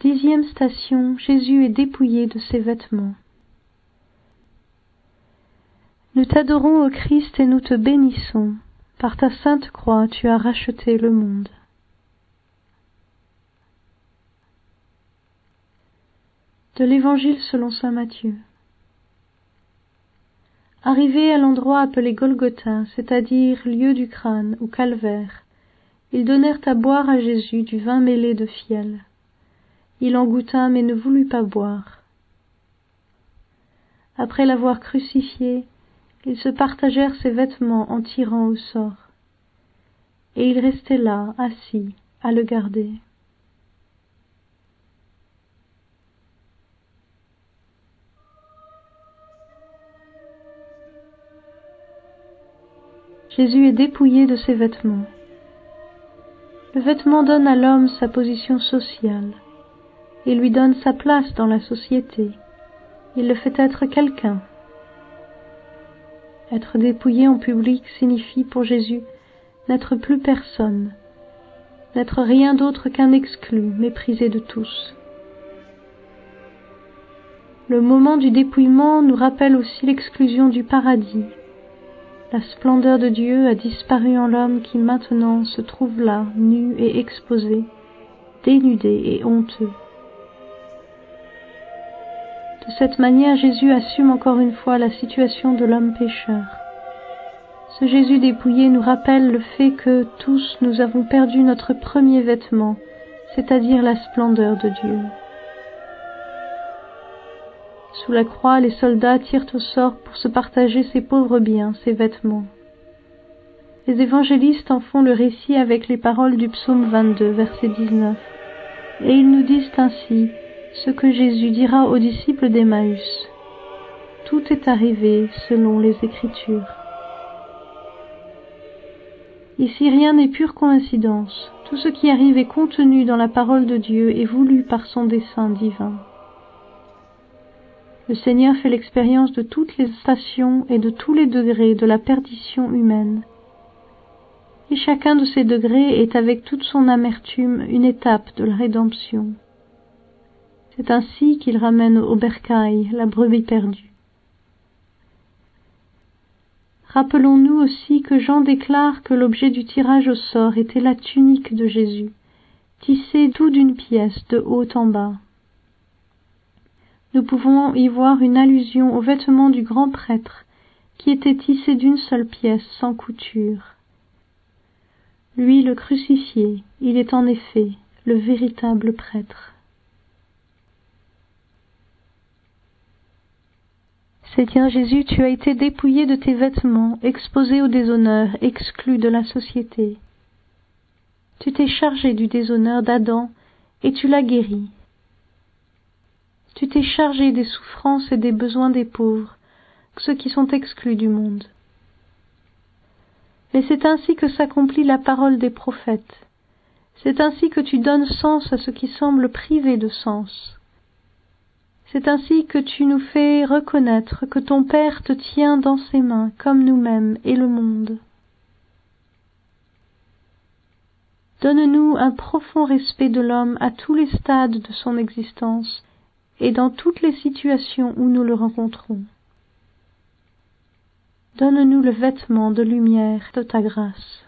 Dixième station. Jésus est dépouillé de ses vêtements. Nous t'adorons, ô Christ, et nous te bénissons. Par ta sainte croix, tu as racheté le monde. De l'Évangile selon saint Matthieu. Arrivé à l'endroit appelé Golgotha, c'est-à-dire lieu du crâne ou calvaire, ils donnèrent à boire à Jésus du vin mêlé de fiel. Il en goûta mais ne voulut pas boire. Après l'avoir crucifié, ils se partagèrent ses vêtements en tirant au sort. Et il restait là, assis, à le garder. Jésus est dépouillé de ses vêtements. Le vêtement donne à l'homme sa position sociale et lui donne sa place dans la société. Il le fait être quelqu'un. Être dépouillé en public signifie pour Jésus n'être plus personne, n'être rien d'autre qu'un exclu, méprisé de tous. Le moment du dépouillement nous rappelle aussi l'exclusion du paradis la splendeur de Dieu a disparu en l'homme qui maintenant se trouve là, nu et exposé, dénudé et honteux. De cette manière, Jésus assume encore une fois la situation de l'homme pécheur. Ce Jésus dépouillé nous rappelle le fait que tous nous avons perdu notre premier vêtement, c'est-à-dire la splendeur de Dieu. Sous la croix, les soldats tirent au sort pour se partager ses pauvres biens, ses vêtements. Les évangélistes en font le récit avec les paroles du psaume 22, verset 19. Et ils nous disent ainsi ce que Jésus dira aux disciples d'Emmaüs. Tout est arrivé selon les Écritures. Ici rien n'est pure coïncidence. Tout ce qui arrive est contenu dans la parole de Dieu et voulu par son dessein divin. Le Seigneur fait l'expérience de toutes les stations et de tous les degrés de la perdition humaine. Et chacun de ces degrés est avec toute son amertume une étape de la rédemption. C'est ainsi qu'il ramène au bercail la brebis perdue. Rappelons-nous aussi que Jean déclare que l'objet du tirage au sort était la tunique de Jésus, tissée tout d'une pièce de haut en bas. Nous pouvons y voir une allusion aux vêtements du grand prêtre qui étaient tissés d'une seule pièce sans couture. Lui le crucifié il est en effet le véritable prêtre Seigneur Jésus, tu as été dépouillé de tes vêtements, exposé au déshonneur, exclu de la société. Tu t'es chargé du déshonneur d'Adam et tu l'as guéri tu t'es chargé des souffrances et des besoins des pauvres, ceux qui sont exclus du monde. Mais c'est ainsi que s'accomplit la parole des prophètes. C'est ainsi que tu donnes sens à ce qui semble privé de sens. C'est ainsi que tu nous fais reconnaître que ton Père te tient dans ses mains comme nous-mêmes et le monde. Donne-nous un profond respect de l'homme à tous les stades de son existence et dans toutes les situations où nous le rencontrons. Donne-nous le vêtement de lumière de ta grâce.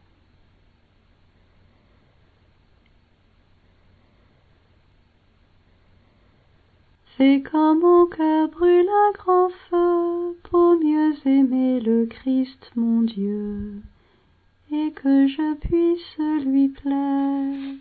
Fais comme mon cœur brûle un grand feu pour mieux aimer le Christ mon Dieu, et que je puisse lui plaire.